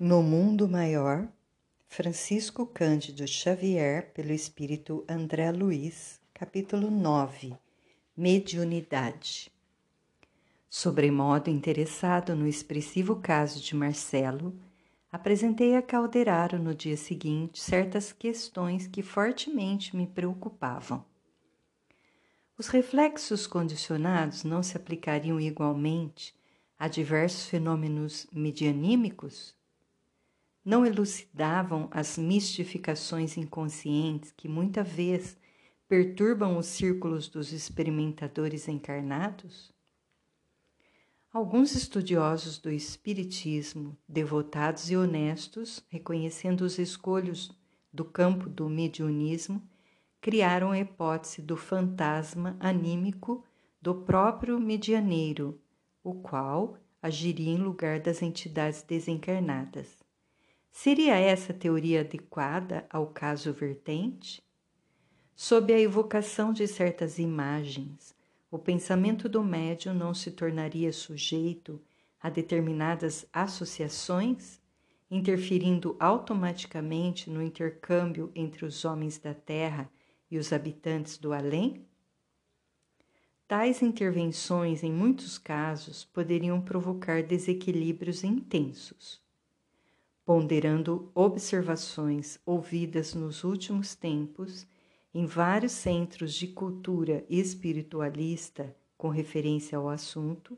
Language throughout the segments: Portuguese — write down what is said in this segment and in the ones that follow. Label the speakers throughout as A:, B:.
A: No Mundo Maior, Francisco Cândido Xavier, pelo Espírito André Luiz, capítulo 9 Mediunidade. Sobremodo interessado no expressivo caso de Marcelo, apresentei a Calderaro no dia seguinte certas questões que fortemente me preocupavam. Os reflexos condicionados não se aplicariam igualmente a diversos fenômenos medianímicos? Não elucidavam as mistificações inconscientes que muita vez perturbam os círculos dos experimentadores encarnados? Alguns estudiosos do Espiritismo, devotados e honestos, reconhecendo os escolhos do campo do mediunismo, criaram a hipótese do fantasma anímico do próprio medianeiro, o qual agiria em lugar das entidades desencarnadas. Seria essa teoria adequada ao caso vertente? Sob a evocação de certas imagens, o pensamento do médium não se tornaria sujeito a determinadas associações, interferindo automaticamente no intercâmbio entre os homens da Terra e os habitantes do além? Tais intervenções, em muitos casos, poderiam provocar desequilíbrios intensos. Ponderando observações ouvidas nos últimos tempos em vários centros de cultura espiritualista com referência ao assunto,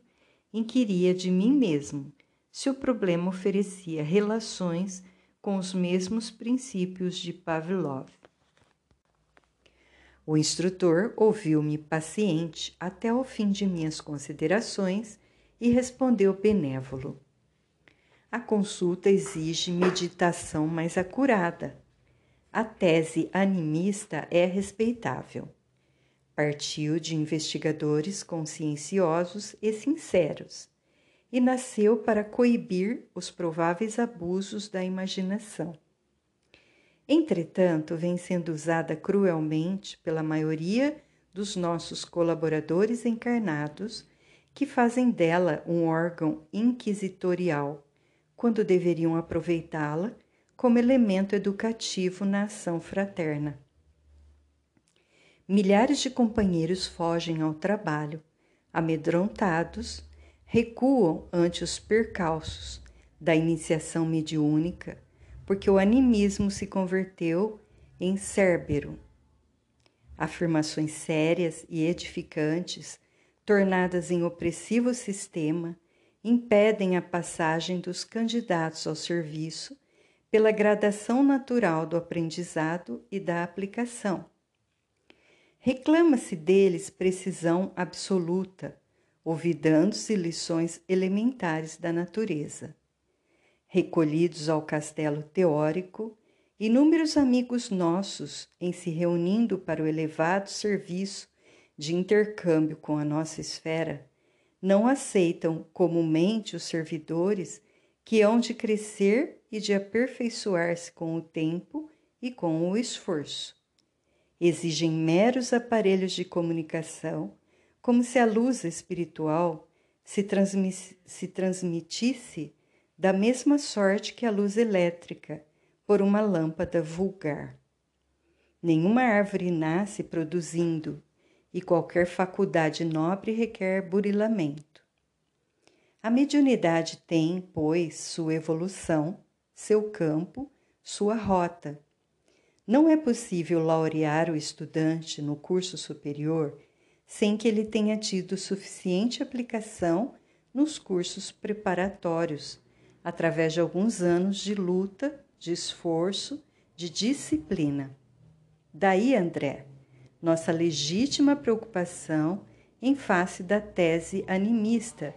A: inquiria de mim mesmo se o problema oferecia relações com os mesmos princípios de Pavlov. O instrutor ouviu-me paciente até o fim de minhas considerações e respondeu benévolo. A consulta exige meditação mais acurada. A tese animista é respeitável. Partiu de investigadores conscienciosos e sinceros e nasceu para coibir os prováveis abusos da imaginação. Entretanto, vem sendo usada cruelmente pela maioria dos nossos colaboradores encarnados, que fazem dela um órgão inquisitorial, quando deveriam aproveitá-la como elemento educativo na ação fraterna. Milhares de companheiros fogem ao trabalho, amedrontados, recuam ante os percalços da iniciação mediúnica porque o animismo se converteu em cérbero. Afirmações sérias e edificantes, tornadas em opressivo sistema, impedem a passagem dos candidatos ao serviço pela gradação natural do aprendizado e da aplicação. Reclama-se deles precisão absoluta, olvidando-se lições elementares da natureza. Recolhidos ao castelo teórico, inúmeros amigos nossos, em se reunindo para o elevado serviço de intercâmbio com a nossa esfera, não aceitam comumente os servidores que hão de crescer e de aperfeiçoar-se com o tempo e com o esforço. Exigem meros aparelhos de comunicação, como se a luz espiritual se, transmi se transmitisse da mesma sorte que a luz elétrica por uma lâmpada vulgar. Nenhuma árvore nasce produzindo, e qualquer faculdade nobre requer burilamento. A mediunidade tem, pois, sua evolução, seu campo, sua rota. Não é possível laurear o estudante no curso superior sem que ele tenha tido suficiente aplicação nos cursos preparatórios através de alguns anos de luta, de esforço, de disciplina. Daí, André, nossa legítima preocupação em face da tese animista,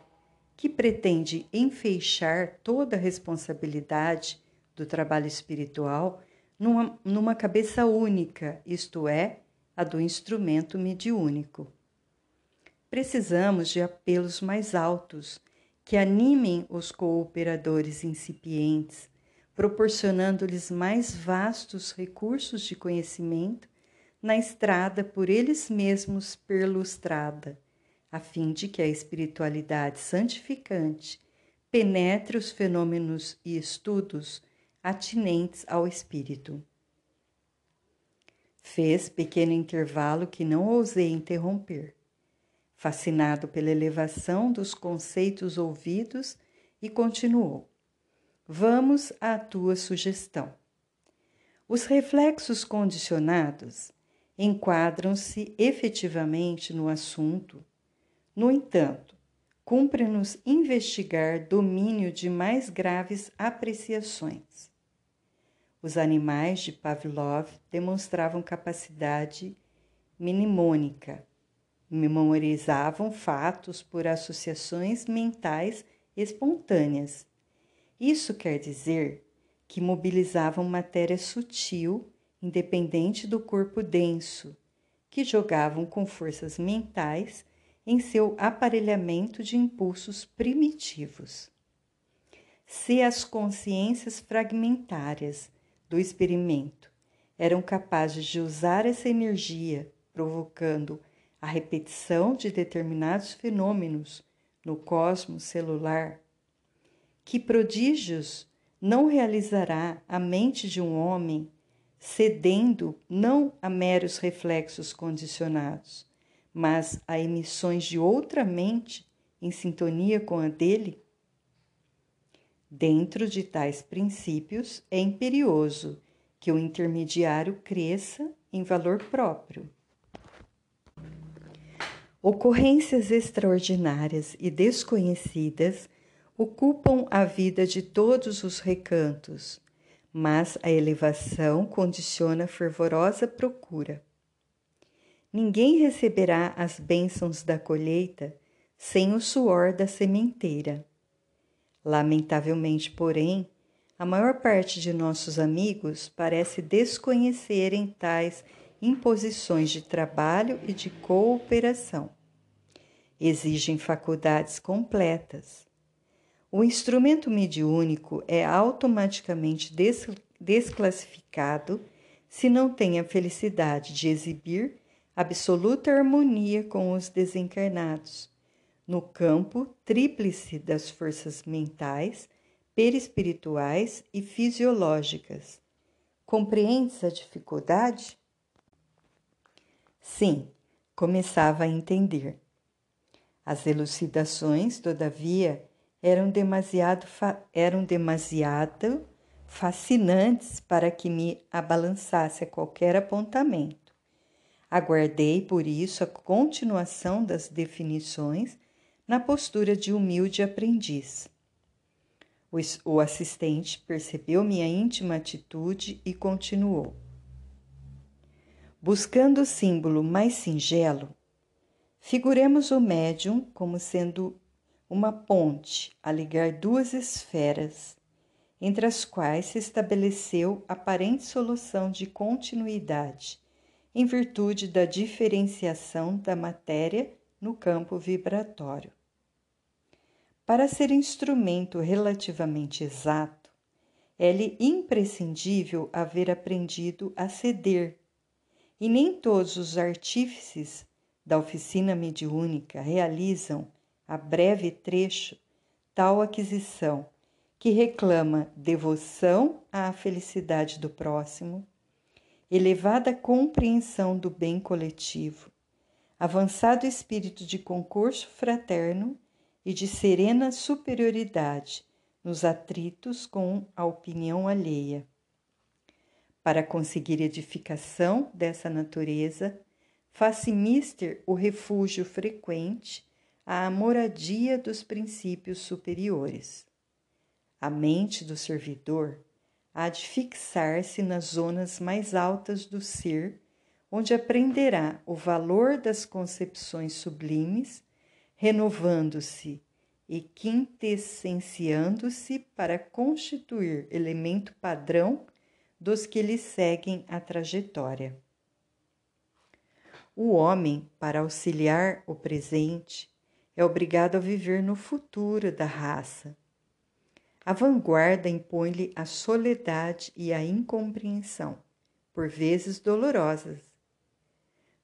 A: que pretende enfeixar toda a responsabilidade do trabalho espiritual numa, numa cabeça única, isto é, a do instrumento mediúnico. Precisamos de apelos mais altos que animem os cooperadores incipientes, proporcionando-lhes mais vastos recursos de conhecimento na estrada por eles mesmos perlustrada, a fim de que a espiritualidade santificante penetre os fenômenos e estudos atinentes ao espírito. Fez pequeno intervalo que não ousei interromper, fascinado pela elevação dos conceitos ouvidos, e continuou: Vamos à tua sugestão. Os reflexos condicionados enquadram-se efetivamente no assunto. No entanto, cumpre-nos investigar domínio de mais graves apreciações. Os animais de Pavlov demonstravam capacidade mnemônica, memorizavam fatos por associações mentais espontâneas. Isso quer dizer que mobilizavam matéria sutil, independente do corpo denso, que jogavam com forças mentais em seu aparelhamento de impulsos primitivos. Se as consciências fragmentárias do experimento eram capazes de usar essa energia, provocando a repetição de determinados fenômenos no cosmos celular, que prodígios não realizará a mente de um homem cedendo não a meros reflexos condicionados, mas a emissões de outra mente em sintonia com a dele? Dentro de tais princípios, é imperioso que o intermediário cresça em valor próprio. Ocorrências extraordinárias e desconhecidas ocupam a vida de todos os recantos, mas a elevação condiciona fervorosa procura. Ninguém receberá as bênçãos da colheita sem o suor da sementeira. Lamentavelmente, porém, a maior parte de nossos amigos parece desconhecerem tais imposições de trabalho e de cooperação. Exigem faculdades completas, o instrumento mediúnico é automaticamente des desclassificado se não tem a felicidade de exibir absoluta harmonia com os desencarnados, no campo tríplice das forças mentais, perispirituais e fisiológicas. Compreendes a dificuldade? Sim, começava a entender. As elucidações, todavia, eram demasiado, eram demasiado fascinantes para que me abalançasse a qualquer apontamento. Aguardei, por isso, a continuação das definições na postura de humilde aprendiz. O assistente percebeu minha íntima atitude e continuou. Buscando o símbolo mais singelo, figuremos o médium como sendo uma ponte a ligar duas esferas, entre as quais se estabeleceu aparente solução de continuidade, em virtude da diferenciação da matéria no campo vibratório. Para ser instrumento relativamente exato, é-lhe imprescindível haver aprendido a ceder, e nem todos os artífices da oficina mediúnica realizam a breve trecho tal aquisição que reclama devoção à felicidade do próximo, elevada compreensão do bem coletivo, avançado espírito de concurso fraterno e de serena superioridade nos atritos com a opinião alheia. Para conseguir edificação dessa natureza, faz-se mister o refúgio frequente à moradia dos princípios superiores. A mente do servidor há de fixar-se nas zonas mais altas do ser, onde aprenderá o valor das concepções sublimes, renovando-se e quintessenciando-se para constituir elemento padrão dos que lhe seguem a trajetória. O homem, para auxiliar o presente, é obrigado a viver no futuro da raça. A vanguarda impõe-lhe a soledade e a incompreensão, por vezes dolorosas.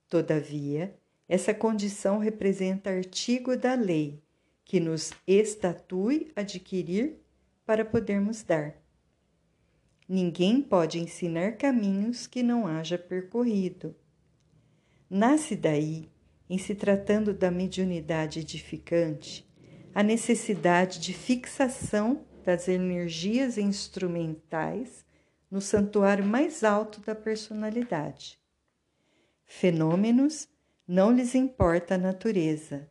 A: Todavia, essa condição representa artigo da lei que nos estatue adquirir para podermos dar. Ninguém pode ensinar caminhos que não haja percorrido. Nasce daí, em se tratando da mediunidade edificante, a necessidade de fixação das energias instrumentais no santuário mais alto da personalidade. Fenômenos não lhes importa a natureza.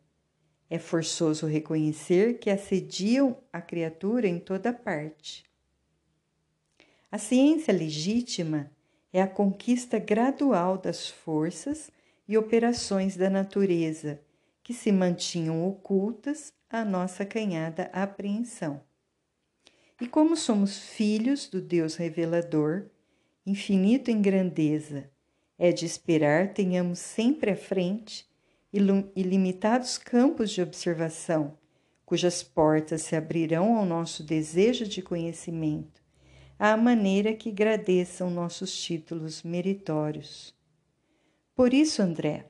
A: É forçoso reconhecer que assediam a criatura em toda parte. A ciência legítima é a conquista gradual das forças e operações da natureza que se mantinham ocultas à nossa canhada apreensão. E como somos filhos do Deus revelador, infinito em grandeza, é de esperar tenhamos sempre à frente ilimitados campos de observação, cujas portas se abrirão ao nosso desejo de conhecimento, à maneira que gradeçam nossos títulos meritórios. Por isso, André,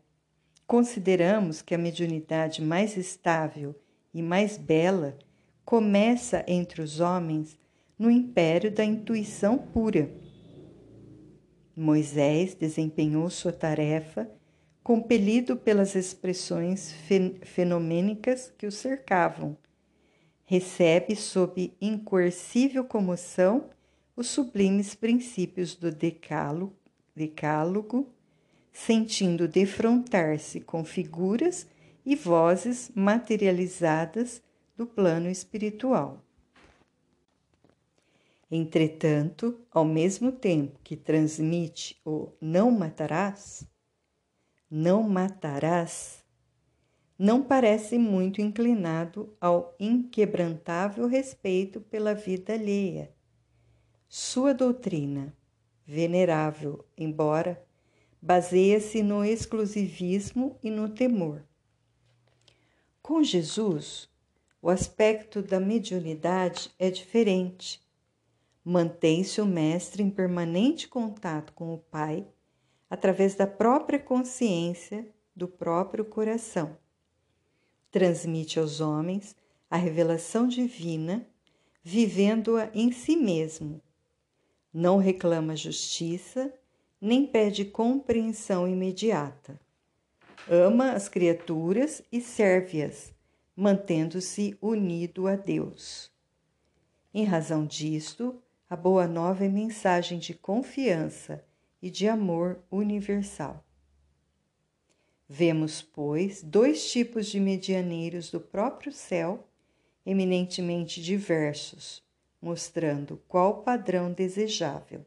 A: consideramos que a mediunidade mais estável e mais bela começa entre os homens no império da intuição pura. Moisés desempenhou sua tarefa compelido pelas expressões fenomênicas que o cercavam. Recebe sob incoercível comoção os sublimes princípios do decálogo, decálogo sentindo defrontar-se com figuras e vozes materializadas do plano espiritual. Entretanto, ao mesmo tempo que transmite o não matarás, não matarás, não parece muito inclinado ao inquebrantável respeito pela vida alheia. Sua doutrina, venerável, embora baseia-se no exclusivismo e no temor. Com Jesus, o aspecto da mediunidade é diferente. Mantém-se o mestre em permanente contato com o Pai através da própria consciência do próprio coração. Transmite aos homens a revelação divina, vivendo-a em si mesmo. Não reclama justiça nem pede compreensão imediata. Ama as criaturas e serve-as, mantendo-se unido a Deus. Em razão disto, a Boa Nova é mensagem de confiança e de amor universal. Vemos, pois, dois tipos de medianeiros do próprio céu, eminentemente diversos, mostrando qual padrão desejável.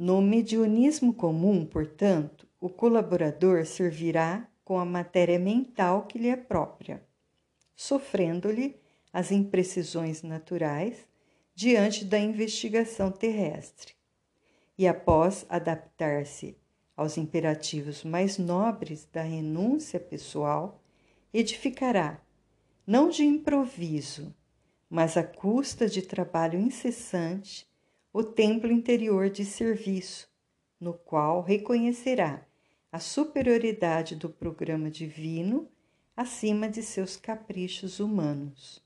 A: No mediunismo comum, portanto, o colaborador servirá com a matéria mental que lhe é própria, sofrendo-lhe as imprecisões naturais diante da investigação terrestre. E após adaptar-se aos imperativos mais nobres da renúncia pessoal, edificará, não de improviso, mas à custa de trabalho incessante, o templo interior de serviço, no qual reconhecerá a superioridade do programa divino acima de seus caprichos humanos.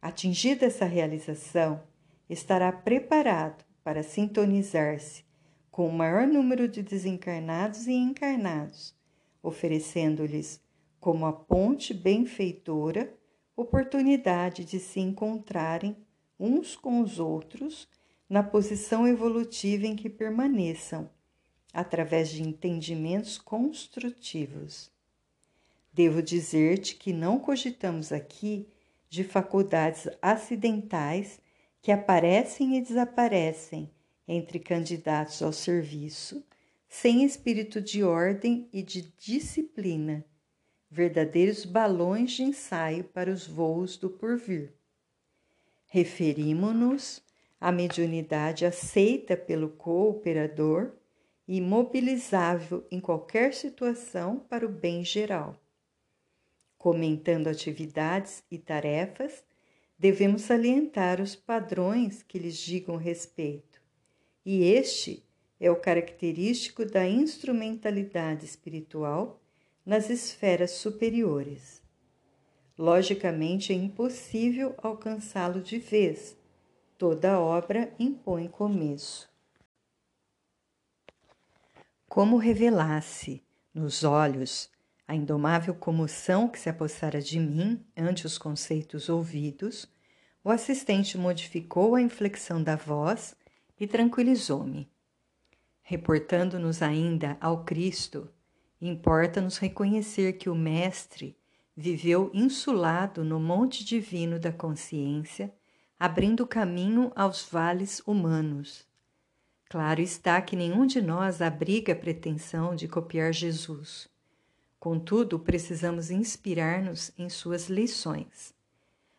A: Atingida essa realização, estará preparado para sintonizar-se com o maior número de desencarnados e encarnados, oferecendo-lhes, como a ponte benfeitora, oportunidade de se encontrarem uns com os outros na posição evolutiva em que permaneçam, através de entendimentos construtivos. Devo dizer-te que não cogitamos aqui de faculdades acidentais que aparecem e desaparecem entre candidatos ao serviço, sem espírito de ordem e de disciplina, verdadeiros balões de ensaio para os voos do porvir. Referimo-nos à mediunidade aceita pelo cooperador e mobilizável em qualquer situação para o bem geral. Comentando atividades e tarefas, devemos salientar os padrões que lhes digam respeito, e este é o característico da instrumentalidade espiritual nas esferas superiores. Logicamente é impossível alcançá-lo de vez. Toda obra impõe começo. Como revelasse nos olhos a indomável comoção que se apossara de mim ante os conceitos ouvidos, o assistente modificou a inflexão da voz e tranquilizou-me. Reportando-nos ainda ao Cristo, importa-nos reconhecer que o Mestre viveu insulado no monte divino da consciência, abrindo caminho aos vales humanos. Claro está que nenhum de nós abriga a pretensão de copiar Jesus. Contudo, precisamos inspirar-nos em suas lições.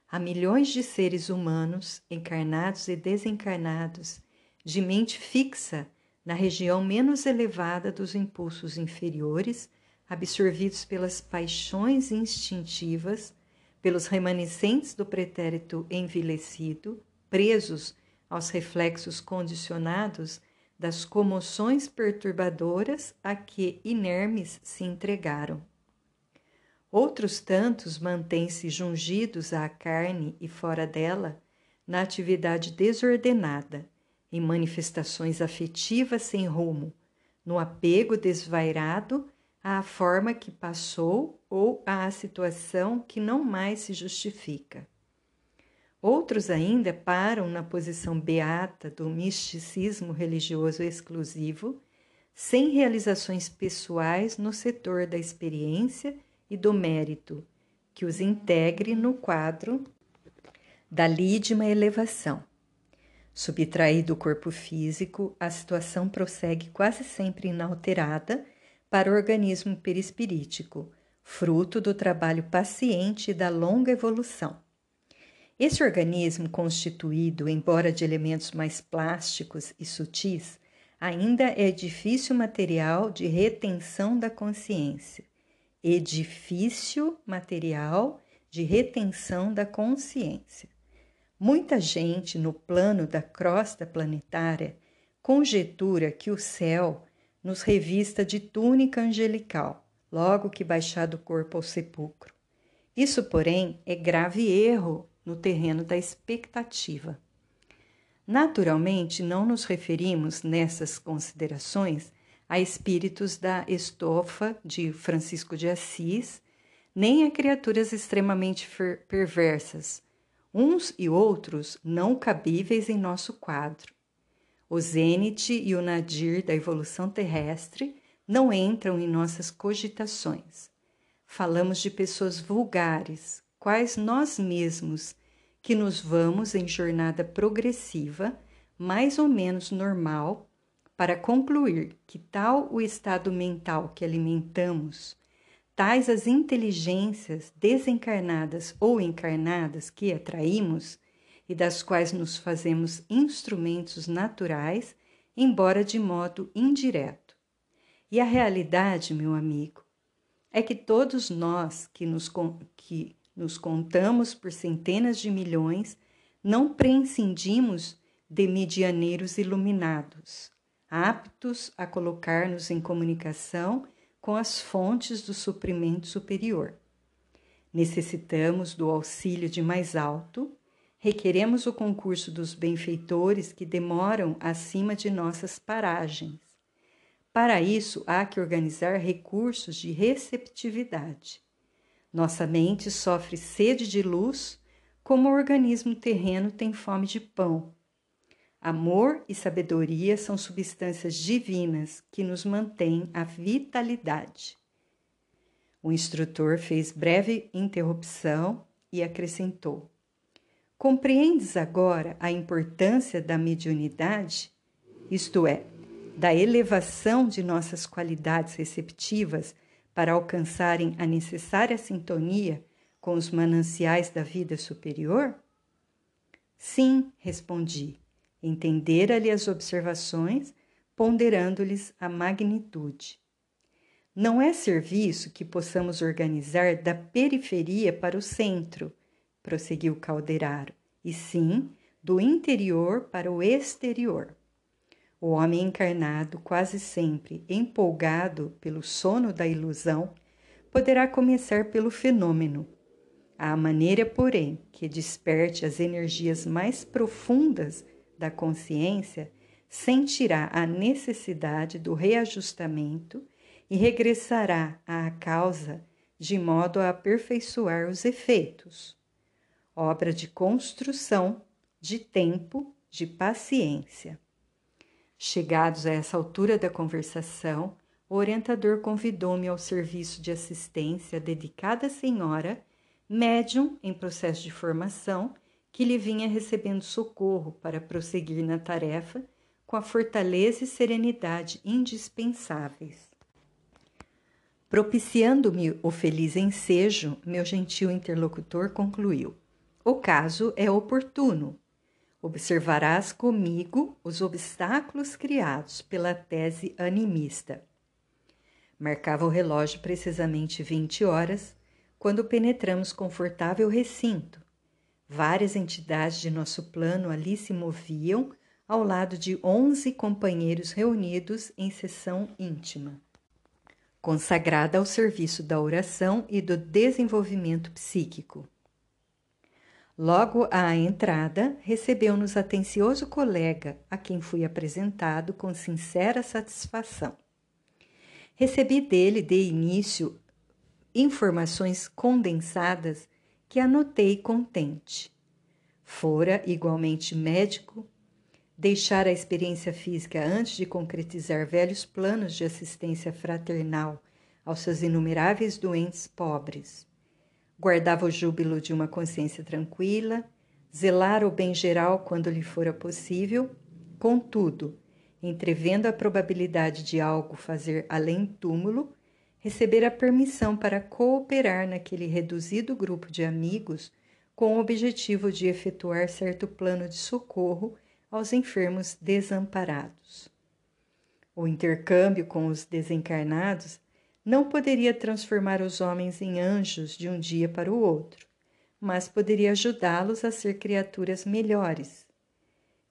A: Há milhões de seres humanos, encarnados e desencarnados, de mente fixa na região menos elevada dos impulsos inferiores, absorvidos pelas paixões instintivas, pelos remanescentes do pretérito envelhecido, presos aos reflexos condicionados das comoções perturbadoras a que inermes se entregaram. Outros tantos mantêm-se jungidos à carne e fora dela, na atividade desordenada, em manifestações afetivas sem rumo, no apego desvairado à forma que passou ou à situação que não mais se justifica. Outros ainda param na posição beata do misticismo religioso exclusivo, sem realizações pessoais no setor da experiência e do mérito, que os integre no quadro da lídima elevação. Subtraído o corpo físico, a situação prossegue quase sempre inalterada para o organismo perispirítico, fruto do trabalho paciente e da longa evolução. Esse organismo, constituído, embora de elementos mais plásticos e sutis, ainda é difícil material de retenção da consciência. Edifício material de retenção da consciência. Muita gente no plano da crosta planetária conjetura que o céu nos revista de túnica angelical, logo que baixado o corpo ao sepulcro. Isso, porém, é grave erro no terreno da expectativa. Naturalmente, não nos referimos nessas considerações a espíritos da estofa de Francisco de Assis, nem a criaturas extremamente perversas, uns e outros não cabíveis em nosso quadro. O zênite e o nadir da evolução terrestre não entram em nossas cogitações. Falamos de pessoas vulgares, quais nós mesmos, que nos vamos em jornada progressiva, mais ou menos normal, para concluir que tal o estado mental que alimentamos, tais as inteligências desencarnadas ou encarnadas que atraímos e das quais nos fazemos instrumentos naturais, embora de modo indireto. E a realidade, meu amigo, é que todos nós que nos, que nos contamos por centenas de milhões, não prescindimos de medianeiros iluminados, aptos a colocar-nos em comunicação com as fontes do suprimento superior. Necessitamos do auxílio de mais alto, requeremos o concurso dos benfeitores que demoram acima de nossas paragens para isso, há que organizar recursos de receptividade. Nossa mente sofre sede de luz, como o organismo terreno tem fome de pão. Amor e sabedoria são substâncias divinas que nos mantêm a vitalidade. O instrutor fez breve interrupção e acrescentou: Compreendes agora a importância da mediunidade? Isto é, da elevação de nossas qualidades receptivas para alcançarem a necessária sintonia com os mananciais da vida superior? Sim, respondi, entendera-lhe as observações, ponderando-lhes a magnitude. Não é serviço que possamos organizar da periferia para o centro, prosseguiu Calderaro, e sim do interior para o exterior. O homem encarnado, quase sempre empolgado pelo sono da ilusão, poderá começar pelo fenômeno. À maneira, porém, que desperte as energias mais profundas da consciência, sentirá a necessidade do reajustamento e regressará à causa de modo a aperfeiçoar os efeitos. Obra de construção, de tempo, de paciência. Chegados a essa altura da conversação, o orientador convidou-me ao serviço de assistência dedicada à senhora, médium em processo de formação, que lhe vinha recebendo socorro para prosseguir na tarefa com a fortaleza e serenidade indispensáveis. Propiciando-me o feliz ensejo, meu gentil interlocutor concluiu: O caso é oportuno. Observarás comigo os obstáculos criados pela tese animista. Marcava o relógio precisamente 20 horas quando penetramos confortável recinto. Várias entidades de nosso plano ali se moviam ao lado de onze companheiros reunidos em sessão íntima, consagrada ao serviço da oração e do desenvolvimento psíquico. Logo à entrada, recebeu-nos atencioso colega, a quem fui apresentado com sincera satisfação. Recebi dele de início informações condensadas que anotei contente. Fora igualmente médico, deixar a experiência física antes de concretizar velhos planos de assistência fraternal aos seus inumeráveis doentes pobres. Guardava o júbilo de uma consciência tranquila, zelar o bem geral quando lhe fora possível, contudo, entrevendo a probabilidade de algo fazer além túmulo, receber a permissão para cooperar naquele reduzido grupo de amigos com o objetivo de efetuar certo plano de socorro aos enfermos desamparados. O intercâmbio com os desencarnados não poderia transformar os homens em anjos de um dia para o outro, mas poderia ajudá-los a ser criaturas melhores,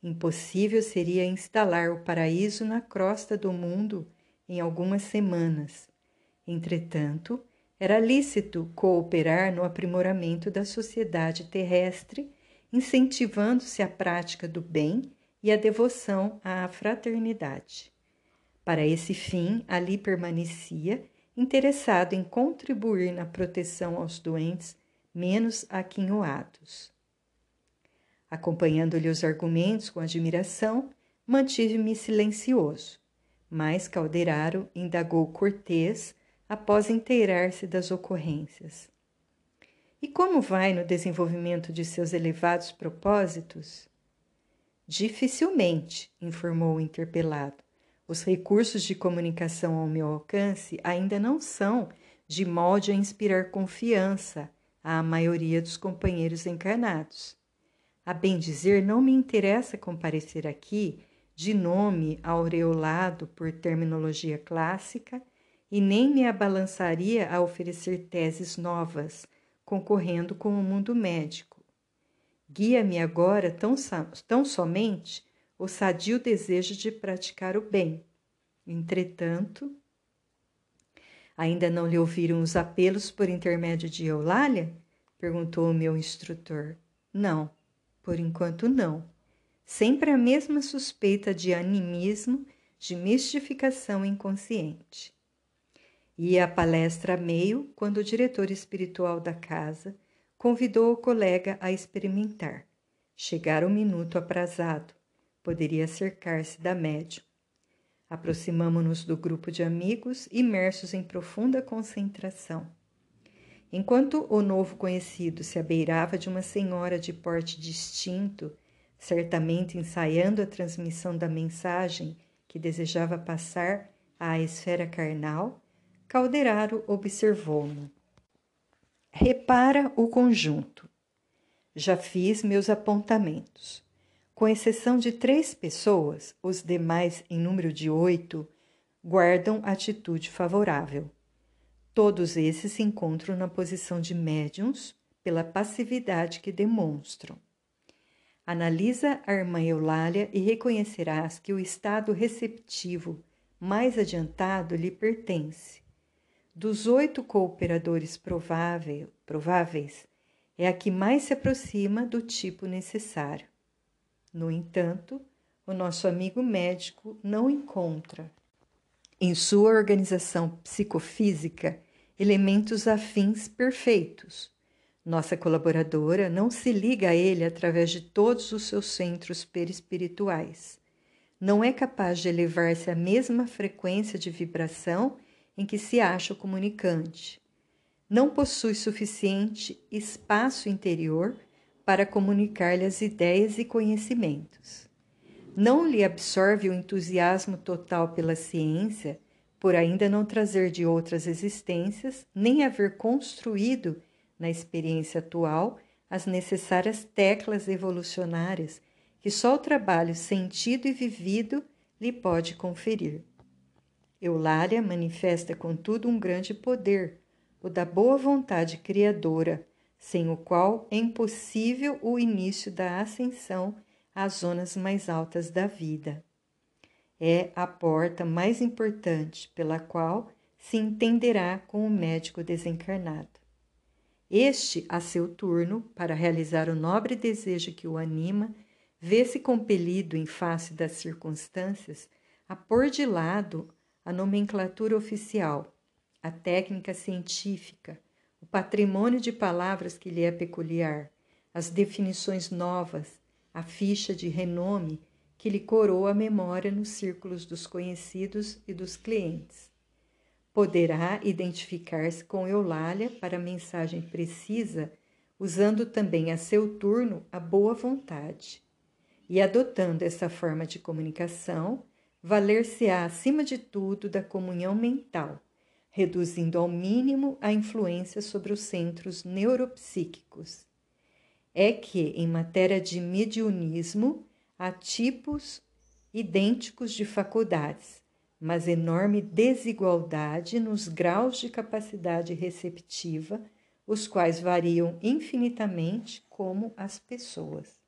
A: Impossível seria instalar o paraíso na crosta do mundo em algumas semanas. Entretanto, era lícito cooperar no aprimoramento da sociedade terrestre, incentivando-se a prática do bem e a devoção à fraternidade. Para esse fim, ali permanecia, interessado em contribuir na proteção aos doentes menos aquinhoados. Acompanhando-lhe os argumentos com admiração, mantive-me silencioso. Mas Calderaro indagou Cortês após inteirar-se das ocorrências. E como vai no desenvolvimento de seus elevados propósitos? Dificilmente, informou o interpelado. Os recursos de comunicação ao meu alcance ainda não são de molde a inspirar confiança à maioria dos companheiros encarnados. A bem dizer, não me interessa comparecer aqui de nome aureolado por terminologia clássica e nem me abalançaria a oferecer teses novas, concorrendo com o mundo médico. Guia-me agora tão, tão somente o sadio desejo de praticar o bem. Entretanto, ainda não lhe ouviram os apelos por intermédio de Eulália? perguntou o meu instrutor. Não, por enquanto, não. Sempre a mesma suspeita de animismo, de mistificação inconsciente. Ia a palestra a meio quando o diretor espiritual da casa convidou o colega a experimentar. Chegara o minuto aprazado. Poderia cercar-se da médium. Aproximamo-nos do grupo de amigos, imersos em profunda concentração. Enquanto o novo conhecido se abeirava de uma senhora de porte distinto, certamente ensaiando a transmissão da mensagem que desejava passar à esfera carnal, Calderaro observou-no. Repara o conjunto. Já fiz meus apontamentos. Com exceção de três pessoas, os demais, em número de oito, guardam atitude favorável. Todos esses se encontram na posição de médiums pela passividade que demonstram. Analisa a irmã Eulália e reconhecerás que o estado receptivo mais adiantado lhe pertence. Dos oito cooperadores provável, prováveis, é a que mais se aproxima do tipo necessário. No entanto, o nosso amigo médico não encontra em sua organização psicofísica elementos afins perfeitos. Nossa colaboradora não se liga a ele através de todos os seus centros perispirituais. Não é capaz de elevar-se à mesma frequência de vibração em que se acha o comunicante. Não possui suficiente espaço interior para comunicar-lhe as ideias e conhecimentos. Não lhe absorve o entusiasmo total pela ciência, por ainda não trazer de outras existências, nem haver construído na experiência atual as necessárias teclas evolucionárias que só o trabalho sentido e vivido lhe pode conferir. Eulália manifesta, contudo, um grande poder, o da boa vontade criadora, sem o qual é impossível o início da ascensão às zonas mais altas da vida. É a porta mais importante pela qual se entenderá com o médico desencarnado. Este, a seu turno, para realizar o nobre desejo que o anima, vê-se compelido, em face das circunstâncias, a pôr de lado a nomenclatura oficial, a técnica científica, o patrimônio de palavras que lhe é peculiar, as definições novas, a ficha de renome que lhe coroa a memória nos círculos dos conhecidos e dos clientes. Poderá identificar-se com Eulália para mensagem precisa, usando também a seu turno a boa vontade. E adotando essa forma de comunicação, valer-se-á acima de tudo da comunhão mental reduzindo ao mínimo a influência sobre os centros neuropsíquicos. É que, em matéria de mediunismo, há tipos idênticos de faculdades, mas enorme desigualdade nos graus de capacidade receptiva, os quais variam infinitamente como as pessoas.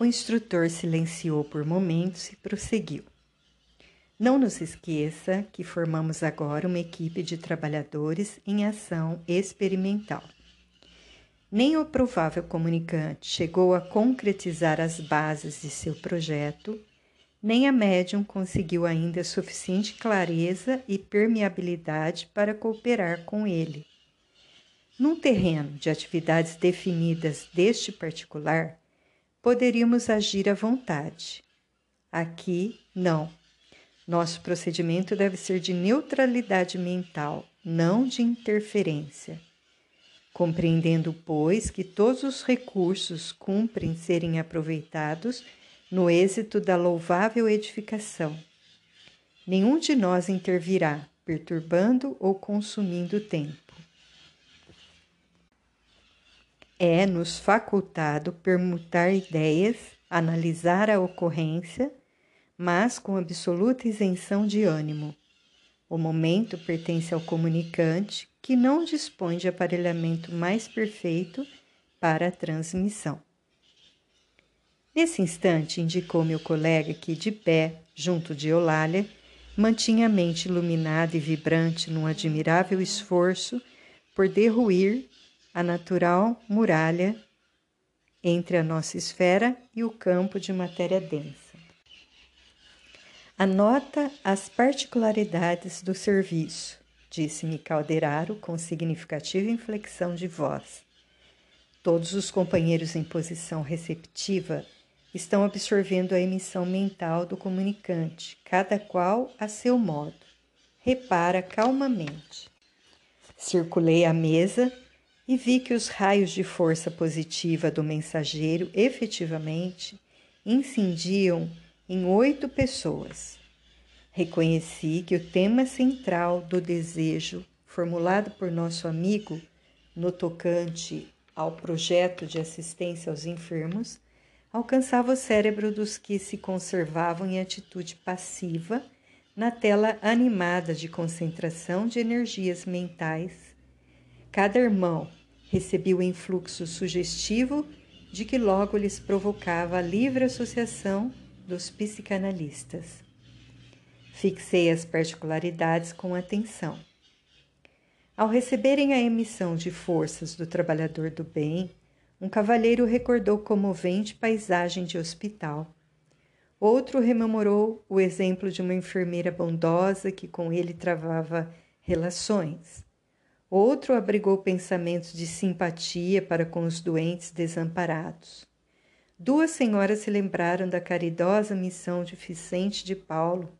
A: O instrutor silenciou por momentos e prosseguiu. Não nos esqueça que formamos agora uma equipe de trabalhadores em ação experimental. Nem o provável comunicante chegou a concretizar as bases de seu projeto, nem a médium conseguiu ainda suficiente clareza e permeabilidade para cooperar com ele. Num terreno de atividades definidas deste particular, poderíamos agir à vontade. Aqui, não nosso procedimento deve ser de neutralidade mental, não de interferência. Compreendendo, pois, que todos os recursos cumprem serem aproveitados no êxito da louvável edificação. Nenhum de nós intervirá, perturbando ou consumindo tempo. É-nos facultado permutar ideias, analisar a ocorrência mas com absoluta isenção de ânimo. O momento pertence ao comunicante, que não dispõe de aparelhamento mais perfeito para a transmissão. Nesse instante, indicou meu colega que, de pé, junto de Eulália, mantinha a mente iluminada e vibrante num admirável esforço por derruir a natural muralha entre a nossa esfera e o campo de matéria densa. Anota as particularidades do serviço, disse-me Calderaro com significativa inflexão de voz. Todos os companheiros em posição receptiva estão absorvendo a emissão mental do comunicante, cada qual a seu modo. Repara calmamente. Circulei a mesa e vi que os raios de força positiva do mensageiro efetivamente incendiam em oito pessoas. Reconheci que o tema central do desejo formulado por nosso amigo no tocante ao projeto de assistência aos enfermos alcançava o cérebro dos que se conservavam em atitude passiva na tela animada de concentração de energias mentais. Cada irmão recebia o influxo sugestivo de que logo lhes provocava a livre associação dos psicanalistas. Fixei as particularidades com atenção. Ao receberem a emissão de forças do trabalhador do bem, um cavalheiro recordou comovente paisagem de hospital. Outro rememorou o exemplo de uma enfermeira bondosa que com ele travava relações. Outro abrigou pensamentos de simpatia para com os doentes desamparados. Duas senhoras se lembraram da caridosa missão de Vicente de Paulo,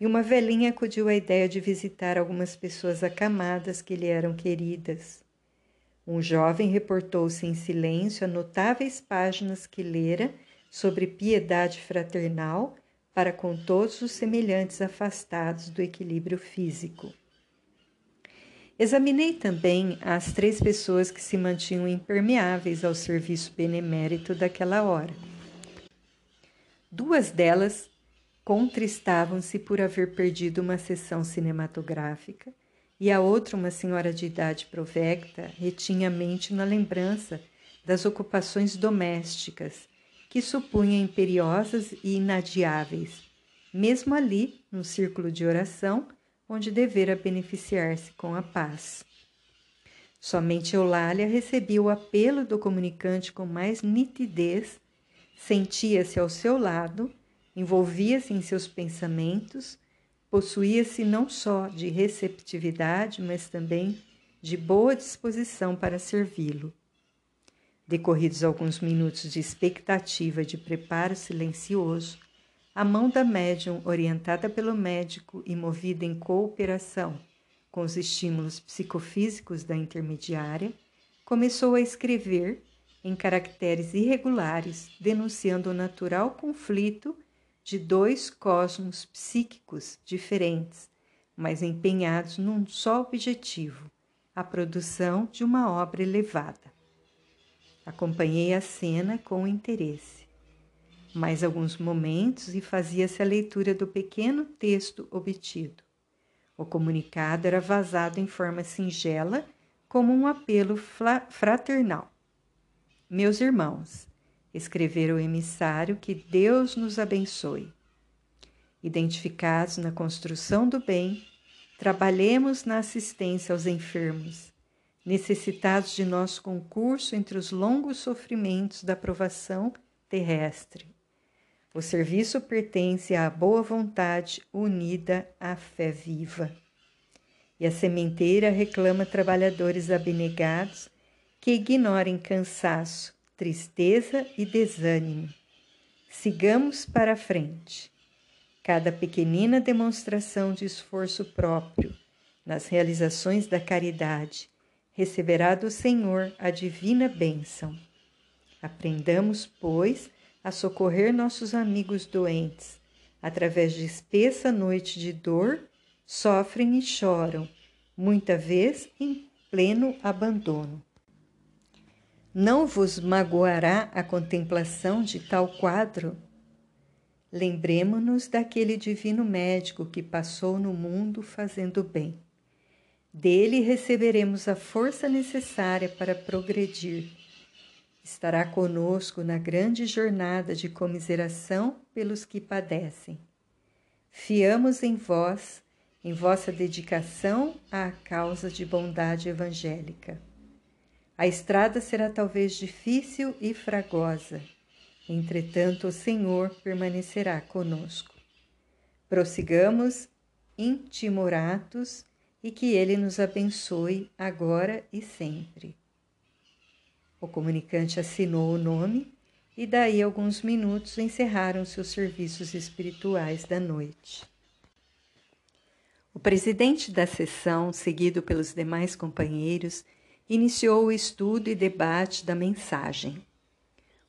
A: e uma velhinha acudiu à ideia de visitar algumas pessoas acamadas que lhe eram queridas. Um jovem reportou-se em silêncio a notáveis páginas que lera sobre piedade fraternal para com todos os semelhantes afastados do equilíbrio físico. Examinei também as três pessoas que se mantinham impermeáveis ao serviço benemérito daquela hora. Duas delas contristavam-se por haver perdido uma sessão cinematográfica e a outra, uma senhora de idade provecta, retinha a mente na lembrança das ocupações domésticas que supunha imperiosas e inadiáveis, mesmo ali, no círculo de oração, onde devera beneficiar-se com a paz. Somente Eulália recebia o apelo do comunicante com mais nitidez, sentia-se ao seu lado, envolvia-se em seus pensamentos, possuía-se não só de receptividade, mas também de boa disposição para servi-lo. Decorridos alguns minutos de expectativa e de preparo silencioso, a mão da médium, orientada pelo médico e movida em cooperação com os estímulos psicofísicos da intermediária, começou a escrever em caracteres irregulares, denunciando o natural conflito de dois cosmos psíquicos diferentes, mas empenhados num só objetivo, a produção de uma obra elevada. Acompanhei a cena com interesse mais alguns momentos e fazia-se a leitura do pequeno texto obtido. O comunicado era vazado em forma singela, como um apelo fraternal. Meus irmãos, escrevera o emissário, que Deus nos abençoe. Identificados na construção do bem, trabalhemos na assistência aos enfermos, necessitados de nosso concurso entre os longos sofrimentos da provação terrestre. O serviço pertence à boa vontade unida à fé viva. E a sementeira reclama trabalhadores abnegados que ignorem cansaço, tristeza e desânimo. Sigamos para a frente. Cada pequenina demonstração de esforço próprio nas realizações da caridade receberá do Senhor a divina bênção. Aprendamos, pois, a socorrer nossos amigos doentes. Através de espessa noite de dor, sofrem e choram, muita vez em pleno abandono. Não vos magoará a contemplação de tal quadro? Lembremo-nos daquele divino médico que passou no mundo fazendo bem. Dele receberemos a força necessária para progredir estará conosco na grande jornada de comiseração pelos que padecem. Fiamos em vós, em vossa dedicação à causa de bondade evangélica. A estrada será talvez difícil e fragosa, entretanto o Senhor permanecerá conosco. Prossigamos intimoratos e que Ele nos abençoe agora e sempre. O comunicante assinou o nome e daí alguns minutos encerraram-se os serviços espirituais da noite. O presidente da sessão, seguido pelos demais companheiros, iniciou o estudo e debate da mensagem.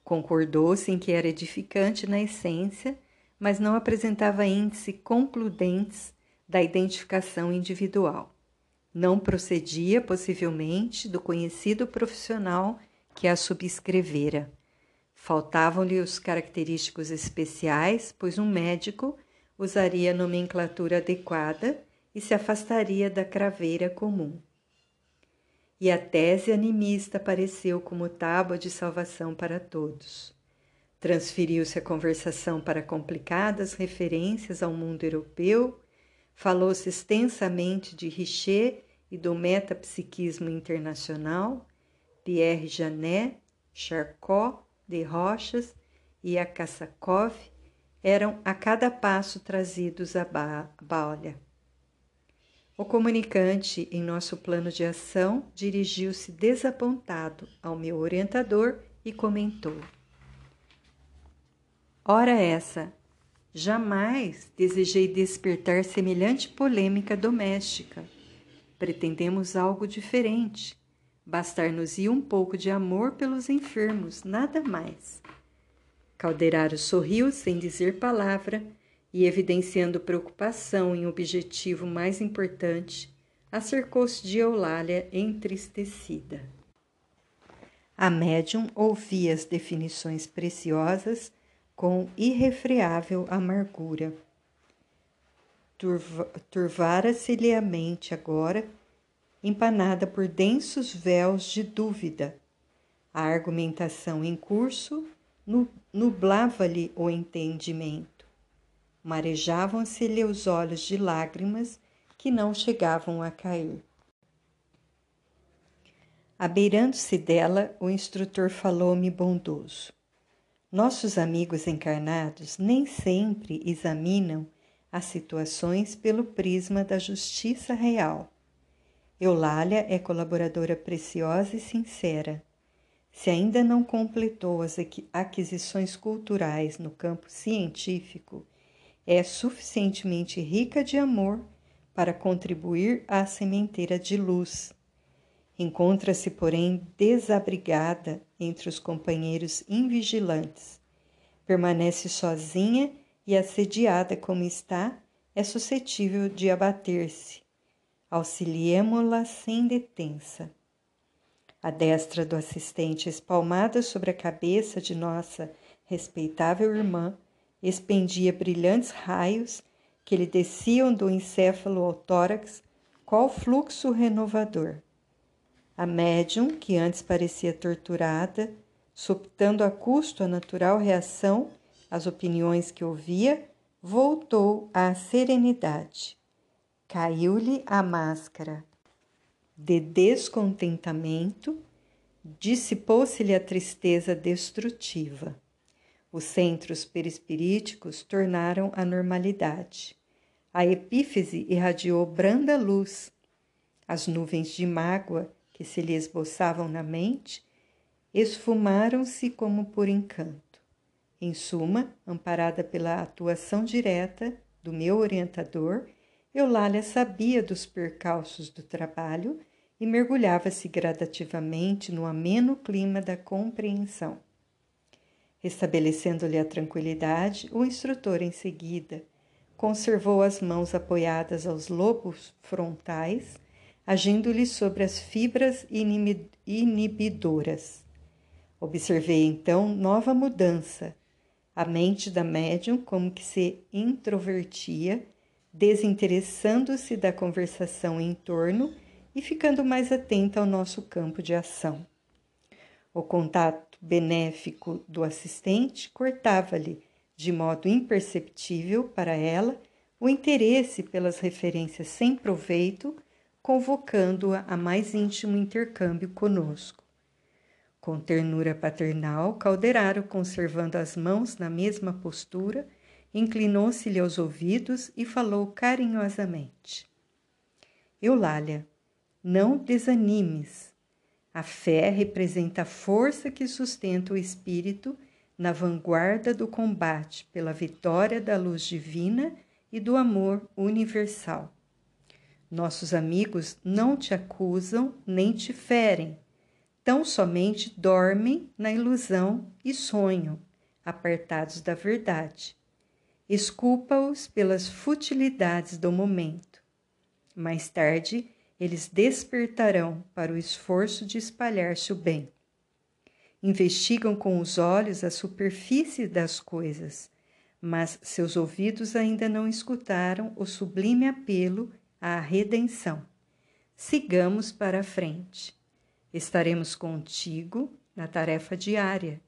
A: Concordou-se em que era edificante na essência, mas não apresentava índice concludentes da identificação individual. Não procedia, possivelmente, do conhecido profissional que a subscrevera. Faltavam-lhe os característicos especiais, pois um médico usaria a nomenclatura adequada e se afastaria da craveira comum. E a tese animista apareceu como tábua de salvação para todos. Transferiu-se a conversação para complicadas referências ao mundo europeu, falou-se extensamente de Richer e do metapsiquismo internacional, Pierre Janet, Charcot de Rochas e Akasakov eram a cada passo trazidos à balha. O comunicante, em nosso plano de ação, dirigiu-se desapontado ao meu orientador e comentou: Ora, essa, jamais desejei despertar semelhante polêmica doméstica. Pretendemos algo diferente. Bastar-nos-ia um pouco de amor pelos enfermos, nada mais. Calderaro sorriu sem dizer palavra e, evidenciando preocupação em objetivo mais importante, acercou-se de Eulália entristecida. A médium ouvia as definições preciosas com irrefreável amargura. Turvara-se-lhe a mente agora, empanada por densos véus de dúvida. A argumentação em curso nublava-lhe o entendimento. Marejavam-se-lhe os olhos de lágrimas que não chegavam a cair. Abeirando-se dela, o instrutor falou-me bondoso. Nossos amigos encarnados nem sempre examinam as situações pelo prisma da justiça real. Eulália é colaboradora preciosa e sincera. Se ainda não completou as aquisições culturais no campo científico, é suficientemente rica de amor para contribuir à sementeira de luz. Encontra-se, porém, desabrigada entre os companheiros invigilantes. Permanece sozinha e, assediada como está, é suscetível de abater-se. Auxiliemo-la sem detença. A destra do assistente, espalmada sobre a cabeça de nossa respeitável irmã, expendia brilhantes raios que lhe desciam do encéfalo ao tórax, qual fluxo renovador. A médium, que antes parecia torturada, suptando a custo a natural reação às opiniões que ouvia, voltou à serenidade. Caiu-lhe a máscara de descontentamento, dissipou-se-lhe a tristeza destrutiva. Os centros perispiríticos tornaram a normalidade. A epífise irradiou branda luz. As nuvens de mágoa que se lhe esboçavam na mente esfumaram-se como por encanto. Em suma, amparada pela atuação direta do meu orientador, Eulália sabia dos percalços do trabalho e mergulhava-se gradativamente no ameno clima da compreensão. Restabelecendo-lhe a tranquilidade, o instrutor em seguida conservou as mãos apoiadas aos lobos frontais, agindo-lhe sobre as fibras inibidoras. Observei então nova mudança. A mente da médium como que se introvertia, desinteressando-se da conversação em torno e ficando mais atenta ao nosso campo de ação. O contato benéfico do assistente cortava-lhe, de modo imperceptível para ela, o interesse pelas referências sem proveito, convocando-a a mais íntimo intercâmbio conosco. Com ternura paternal, Calderaro, conservando as mãos na mesma postura, inclinou-se-lhe aos ouvidos e falou carinhosamente: Eulália, não desanimes. A fé representa a força que sustenta o espírito na vanguarda do combate pela vitória da luz divina e do amor universal. Nossos amigos não te acusam nem te ferem, tão somente dormem na ilusão e sonham, apartados da verdade. Esculpa-os pelas futilidades do momento. Mais tarde, eles despertarão para o esforço de espalhar-se o bem. Investigam com os olhos a superfície das coisas, mas seus ouvidos ainda não escutaram o sublime apelo à redenção. Sigamos para a frente. Estaremos contigo na tarefa diária.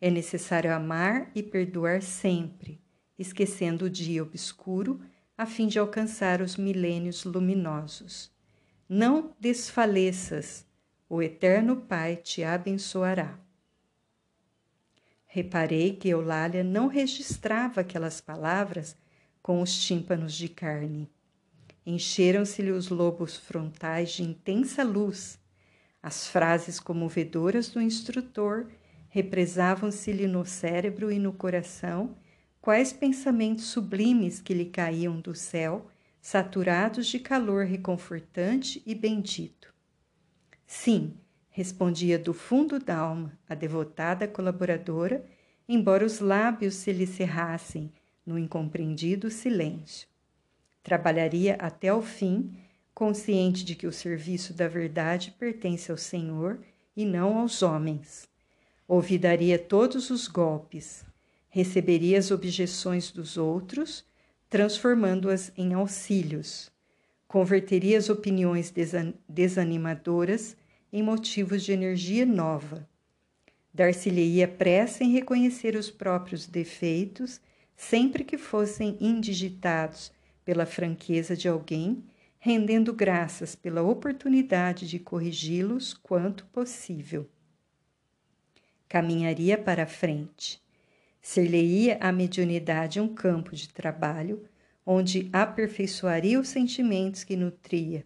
A: É necessário amar e perdoar sempre, esquecendo o dia obscuro, a fim de alcançar os milênios luminosos. Não desfaleças, o Eterno Pai te abençoará. Reparei que Eulália não registrava aquelas palavras com os tímpanos de carne. Encheram-se-lhe os lobos frontais de intensa luz. As frases comovedoras do instrutor represavam-se-lhe no cérebro e no coração quais pensamentos sublimes que lhe caíam do céu, saturados de calor reconfortante e bendito. Sim, respondia do fundo da alma a devotada colaboradora, embora os lábios se lhe cerrassem no incompreendido silêncio. Trabalharia até o fim, consciente de que o serviço da verdade pertence ao Senhor e não aos homens. Ouvidaria todos os golpes, receberia as objeções dos outros, transformando-as em auxílios. Converteria as opiniões desanimadoras em motivos de energia nova. Dar-se-lhe-ia pressa em reconhecer os próprios defeitos, sempre que fossem indigitados pela franqueza de alguém, rendendo graças pela oportunidade de corrigi-los quanto possível. Caminharia para a frente Ser-lhe-ia a mediunidade um campo de trabalho onde aperfeiçoaria os sentimentos que nutria,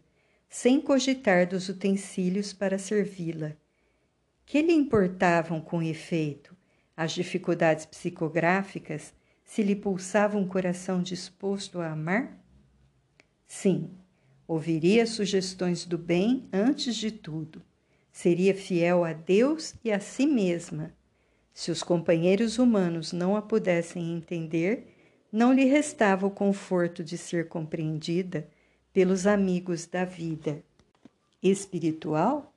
A: sem cogitar dos utensílios para servi-la. Que lhe importavam com efeito as dificuldades psicográficas se lhe pulsava um coração disposto a amar? Sim, ouviria sugestões do bem antes de tudo. Seria fiel a Deus e a si mesma se os companheiros humanos não a pudessem entender, não lhe restava o conforto de ser compreendida pelos amigos da vida espiritual?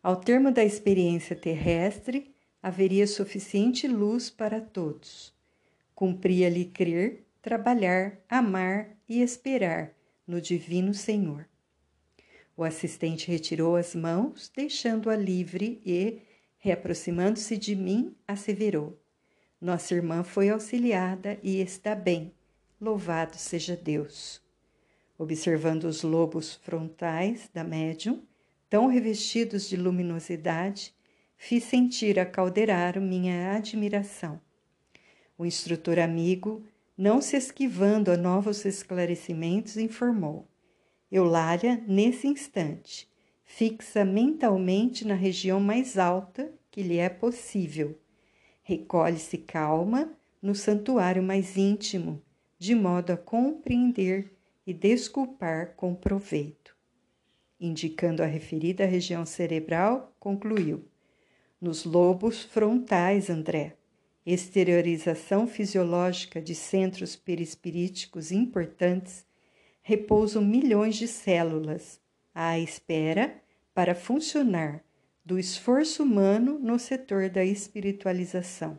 A: Ao termo da experiência terrestre, haveria suficiente luz para todos. Cumpria-lhe crer, trabalhar, amar e esperar no Divino Senhor. O assistente retirou as mãos, deixando-a livre e, Reaproximando-se de mim, asseverou: Nossa irmã foi auxiliada e está bem. Louvado seja Deus. Observando os lobos frontais da médium, tão revestidos de luminosidade, fiz sentir a Calderaro minha admiração. O instrutor amigo, não se esquivando a novos esclarecimentos, informou: Eulália, nesse instante, fixa mentalmente na região mais alta que lhe é possível. Recolhe-se calma no santuário mais íntimo, de modo a compreender e desculpar com proveito. Indicando a referida região cerebral, concluiu: Nos lobos frontais, André, exteriorização fisiológica de centros perispiríticos importantes, repousam milhões de células à espera para funcionar do esforço humano no setor da espiritualização.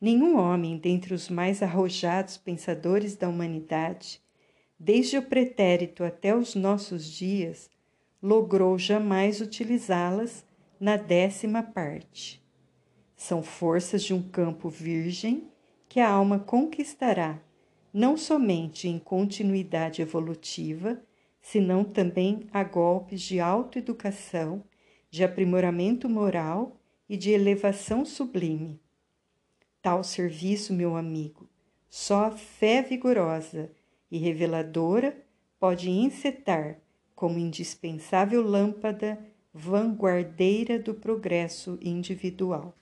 A: Nenhum homem dentre os mais arrojados pensadores da humanidade, desde o pretérito até os nossos dias, logrou jamais utilizá-las na décima parte. São forças de um campo virgem que a alma conquistará, não somente em continuidade evolutiva, senão também a golpes de autoeducação, de aprimoramento moral e de elevação sublime. Tal serviço, meu amigo, só a fé vigorosa e reveladora pode encetar como indispensável lâmpada vanguardeira do progresso individual.